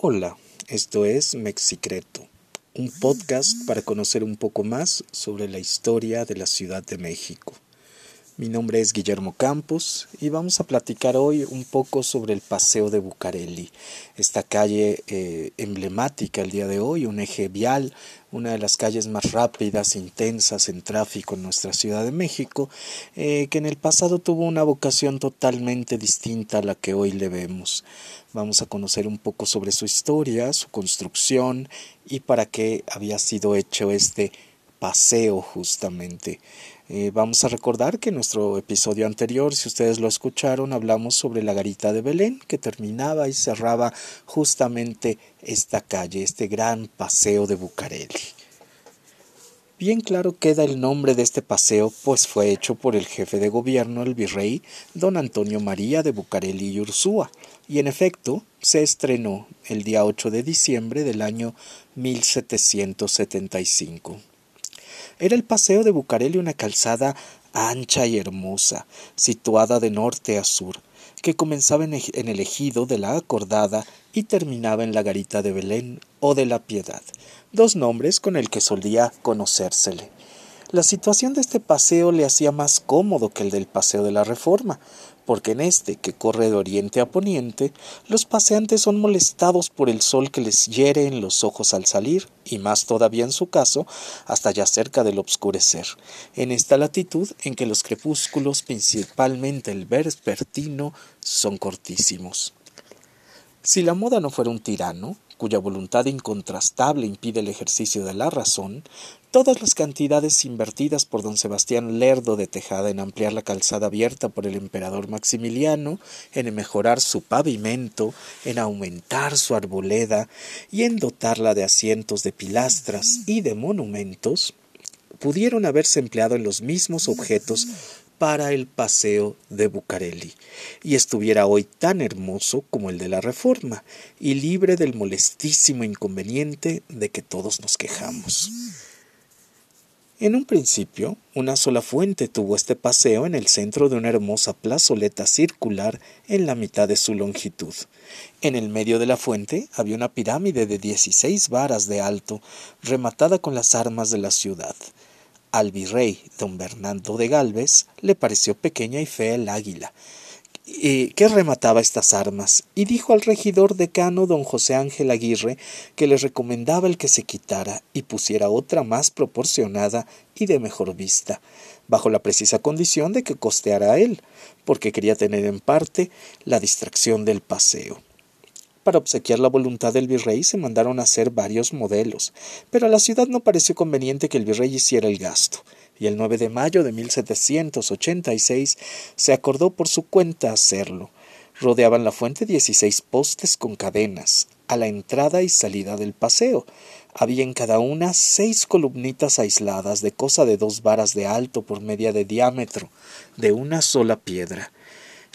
Hola, esto es Mexicreto, un podcast para conocer un poco más sobre la historia de la Ciudad de México. Mi nombre es Guillermo Campos y vamos a platicar hoy un poco sobre el Paseo de Bucareli, esta calle eh, emblemática el día de hoy, un eje vial, una de las calles más rápidas, intensas en tráfico en nuestra Ciudad de México, eh, que en el pasado tuvo una vocación totalmente distinta a la que hoy le vemos. Vamos a conocer un poco sobre su historia, su construcción y para qué había sido hecho este paseo justamente. Eh, vamos a recordar que en nuestro episodio anterior, si ustedes lo escucharon, hablamos sobre la garita de Belén, que terminaba y cerraba justamente esta calle, este gran paseo de Bucareli. Bien claro queda el nombre de este paseo, pues fue hecho por el jefe de gobierno, el virrey don Antonio María de Bucareli y Ursúa, y en efecto se estrenó el día 8 de diciembre del año 1775. Era el paseo de Bucareli una calzada ancha y hermosa, situada de norte a sur, que comenzaba en el ejido de la Acordada y terminaba en la garita de Belén o de la Piedad, dos nombres con el que solía conocérsele. La situación de este paseo le hacía más cómodo que el del paseo de la Reforma, porque en este, que corre de oriente a poniente, los paseantes son molestados por el sol que les hiere en los ojos al salir, y más todavía en su caso, hasta ya cerca del obscurecer, en esta latitud en que los crepúsculos, principalmente el vespertino, son cortísimos. Si la moda no fuera un tirano, cuya voluntad incontrastable impide el ejercicio de la razón, todas las cantidades invertidas por don Sebastián Lerdo de Tejada en ampliar la calzada abierta por el emperador Maximiliano, en mejorar su pavimento, en aumentar su arboleda y en dotarla de asientos de pilastras y de monumentos, pudieron haberse empleado en los mismos objetos para el paseo de Bucareli, y estuviera hoy tan hermoso como el de la Reforma, y libre del molestísimo inconveniente de que todos nos quejamos. En un principio, una sola fuente tuvo este paseo en el centro de una hermosa plazoleta circular en la mitad de su longitud. En el medio de la fuente había una pirámide de dieciséis varas de alto, rematada con las armas de la ciudad. Al virrey don Bernardo de Galvez le pareció pequeña y fea el águila, que remataba estas armas, y dijo al regidor decano don José Ángel Aguirre que le recomendaba el que se quitara y pusiera otra más proporcionada y de mejor vista, bajo la precisa condición de que costeara a él, porque quería tener en parte la distracción del paseo. Para obsequiar la voluntad del virrey se mandaron a hacer varios modelos, pero a la ciudad no pareció conveniente que el virrey hiciera el gasto, y el 9 de mayo de 1786 se acordó por su cuenta hacerlo. Rodeaban la fuente dieciséis postes con cadenas, a la entrada y salida del paseo. Había en cada una seis columnitas aisladas de cosa de dos varas de alto por media de diámetro, de una sola piedra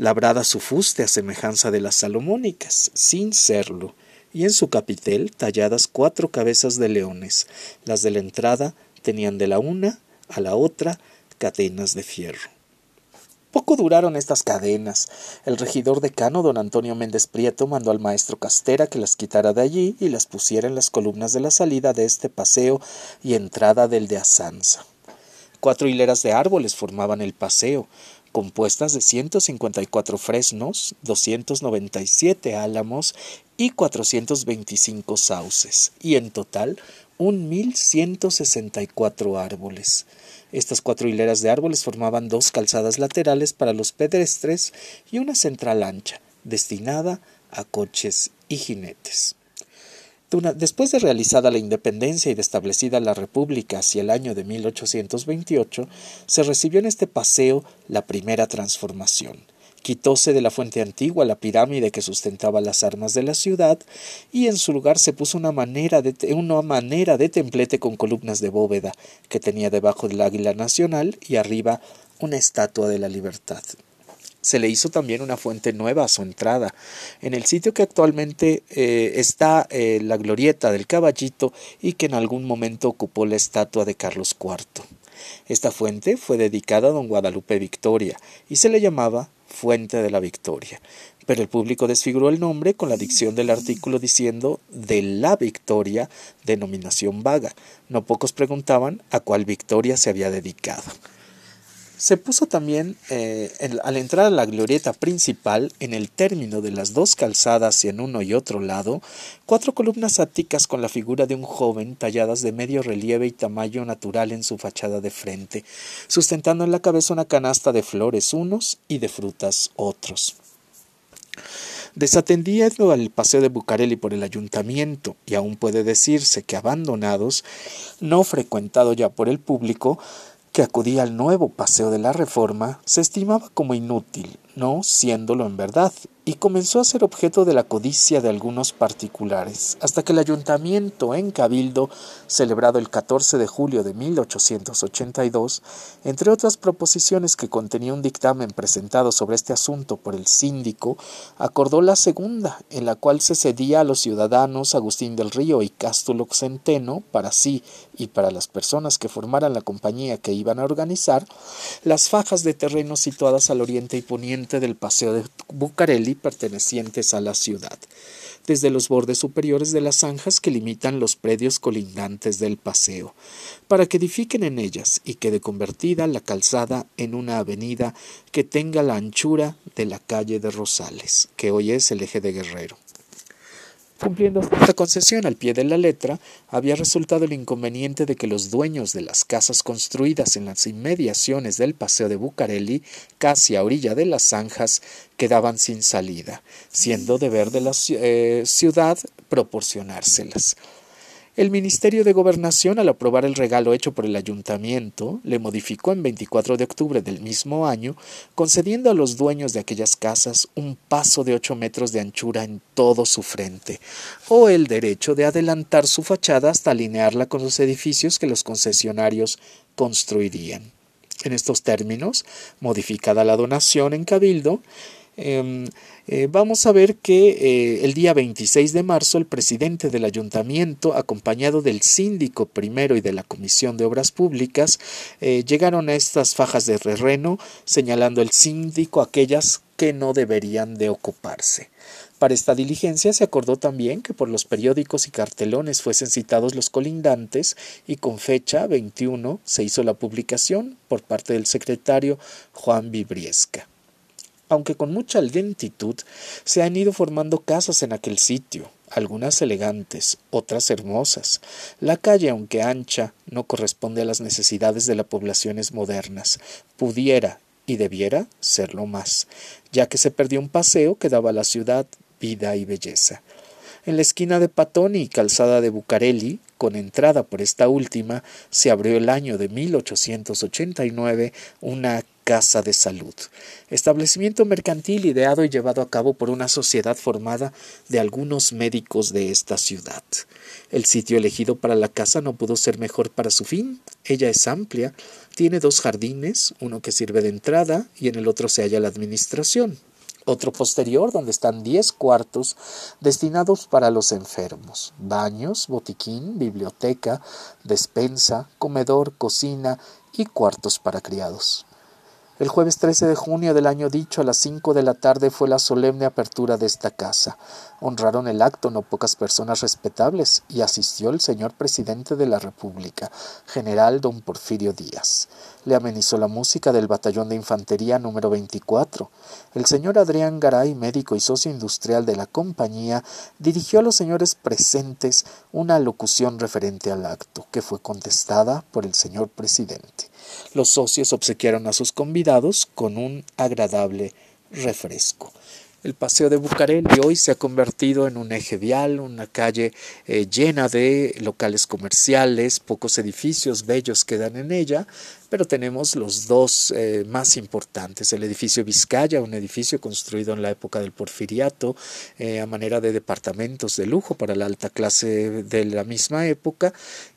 labrada su fuste a semejanza de las salomónicas, sin serlo, y en su capitel talladas cuatro cabezas de leones. Las de la entrada tenían de la una a la otra cadenas de fierro. Poco duraron estas cadenas. El regidor decano, don Antonio Méndez Prieto, mandó al maestro Castera que las quitara de allí y las pusiera en las columnas de la salida de este paseo y entrada del de Asanza. Cuatro hileras de árboles formaban el paseo, compuestas de 154 fresnos, 297 álamos y 425 sauces, y en total un 1164 árboles. Estas cuatro hileras de árboles formaban dos calzadas laterales para los pedestres y una central ancha, destinada a coches y jinetes. Después de realizada la independencia y de establecida la República hacia el año de 1828, se recibió en este paseo la primera transformación. Quitóse de la fuente antigua la pirámide que sustentaba las armas de la ciudad y en su lugar se puso una manera de, una manera de templete con columnas de bóveda que tenía debajo del águila nacional y arriba una estatua de la libertad. Se le hizo también una fuente nueva a su entrada, en el sitio que actualmente eh, está eh, la glorieta del caballito y que en algún momento ocupó la estatua de Carlos IV. Esta fuente fue dedicada a don Guadalupe Victoria y se le llamaba Fuente de la Victoria, pero el público desfiguró el nombre con la dicción del artículo diciendo de la victoria, denominación vaga. No pocos preguntaban a cuál victoria se había dedicado. Se puso también, eh, al entrar a la glorieta principal, en el término de las dos calzadas y en uno y otro lado, cuatro columnas áticas con la figura de un joven talladas de medio relieve y tamaño natural en su fachada de frente, sustentando en la cabeza una canasta de flores unos y de frutas otros. Desatendiendo al paseo de Bucareli por el ayuntamiento, y aún puede decirse que abandonados, no frecuentado ya por el público, que acudía al nuevo Paseo de la Reforma se estimaba como inútil, no siéndolo en verdad, y comenzó a ser objeto de la codicia de algunos particulares, hasta que el ayuntamiento en Cabildo, celebrado el 14 de julio de 1882, entre otras proposiciones que contenía un dictamen presentado sobre este asunto por el síndico, acordó la segunda, en la cual se cedía a los ciudadanos Agustín del Río y Cástulo Centeno, para sí y para las personas que formaran la compañía que iban a organizar, las fajas de terreno situadas al oriente y poniente del Paseo de Bucareli pertenecientes a la ciudad, desde los bordes superiores de las zanjas que limitan los predios colindantes del paseo, para que edifiquen en ellas y quede convertida la calzada en una avenida que tenga la anchura de la calle de Rosales, que hoy es el eje de Guerrero. Cumpliendo esta concesión al pie de la letra, había resultado el inconveniente de que los dueños de las casas construidas en las inmediaciones del Paseo de Bucareli, casi a orilla de las zanjas, quedaban sin salida, siendo deber de la eh, ciudad proporcionárselas. El Ministerio de Gobernación, al aprobar el regalo hecho por el ayuntamiento, le modificó en 24 de octubre del mismo año, concediendo a los dueños de aquellas casas un paso de ocho metros de anchura en todo su frente, o el derecho de adelantar su fachada hasta alinearla con los edificios que los concesionarios construirían. En estos términos, modificada la donación en Cabildo, Em, eh, vamos a ver que eh, el día 26 de marzo el presidente del ayuntamiento, acompañado del síndico primero y de la Comisión de Obras Públicas, eh, llegaron a estas fajas de terreno, señalando el síndico aquellas que no deberían de ocuparse. Para esta diligencia se acordó también que por los periódicos y cartelones fuesen citados los colindantes y con fecha 21 se hizo la publicación por parte del secretario Juan Vibriesca aunque con mucha lentitud, se han ido formando casas en aquel sitio, algunas elegantes, otras hermosas. La calle, aunque ancha, no corresponde a las necesidades de las poblaciones modernas. Pudiera y debiera serlo más, ya que se perdió un paseo que daba a la ciudad vida y belleza. En la esquina de Patoni y calzada de Bucareli, con entrada por esta última, se abrió el año de 1889 una casa de salud, establecimiento mercantil ideado y llevado a cabo por una sociedad formada de algunos médicos de esta ciudad. El sitio elegido para la casa no pudo ser mejor para su fin. Ella es amplia, tiene dos jardines, uno que sirve de entrada y en el otro se halla la administración otro posterior donde están diez cuartos destinados para los enfermos, baños, botiquín, biblioteca, despensa, comedor, cocina y cuartos para criados. El jueves 13 de junio del año dicho a las cinco de la tarde fue la solemne apertura de esta casa. Honraron el acto no pocas personas respetables y asistió el señor presidente de la República, general don Porfirio Díaz. Le amenizó la música del batallón de infantería número 24. El señor Adrián Garay, médico y socio industrial de la compañía, dirigió a los señores presentes una locución referente al acto, que fue contestada por el señor presidente. Los socios obsequiaron a sus convidados con un agradable refresco. El paseo de Bucareli hoy se ha convertido en un eje vial, una calle eh, llena de locales comerciales, pocos edificios bellos quedan en ella, pero tenemos los dos eh, más importantes. El edificio Vizcaya, un edificio construido en la época del porfiriato eh, a manera de departamentos de lujo para la alta clase de la misma época,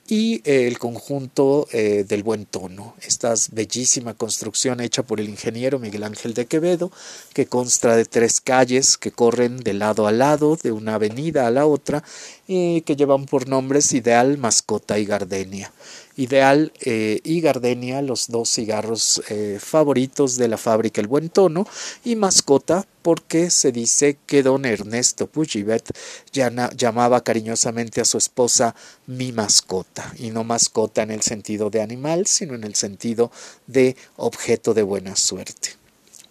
y eh, el conjunto del buen tono, esta bellísima construcción hecha por el ingeniero Miguel Ángel de Quevedo, que consta de tres calles que corren de lado a lado, de una avenida a la otra, y que llevan por nombres Ideal, Mascota y Gardenia. Ideal eh, y Gardenia, los dos cigarros eh, favoritos de la fábrica El Buen Tono, y mascota porque se dice que don Ernesto Pujibet llamaba cariñosamente a su esposa mi mascota, y no mascota en el sentido de animal, sino en el sentido de objeto de buena suerte.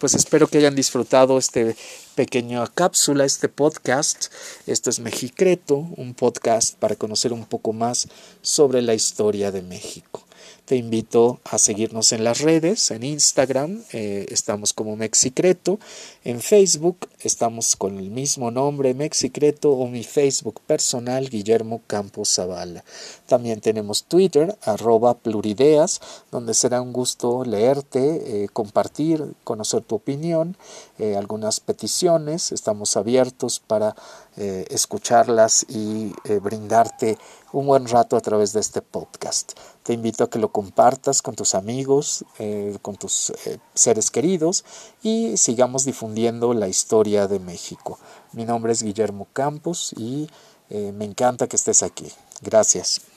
Pues espero que hayan disfrutado este pequeña cápsula, este podcast. Esto es Mexicreto, un podcast para conocer un poco más sobre la historia de México. Te invito a seguirnos en las redes, en Instagram eh, estamos como Mexicreto, en Facebook estamos con el mismo nombre Mexicreto o mi Facebook personal Guillermo Campos Zavala. También tenemos Twitter arroba plurideas, donde será un gusto leerte, eh, compartir, conocer tu opinión, eh, algunas peticiones. Estamos abiertos para escucharlas y brindarte un buen rato a través de este podcast. Te invito a que lo compartas con tus amigos, eh, con tus eh, seres queridos y sigamos difundiendo la historia de México. Mi nombre es Guillermo Campos y eh, me encanta que estés aquí. Gracias.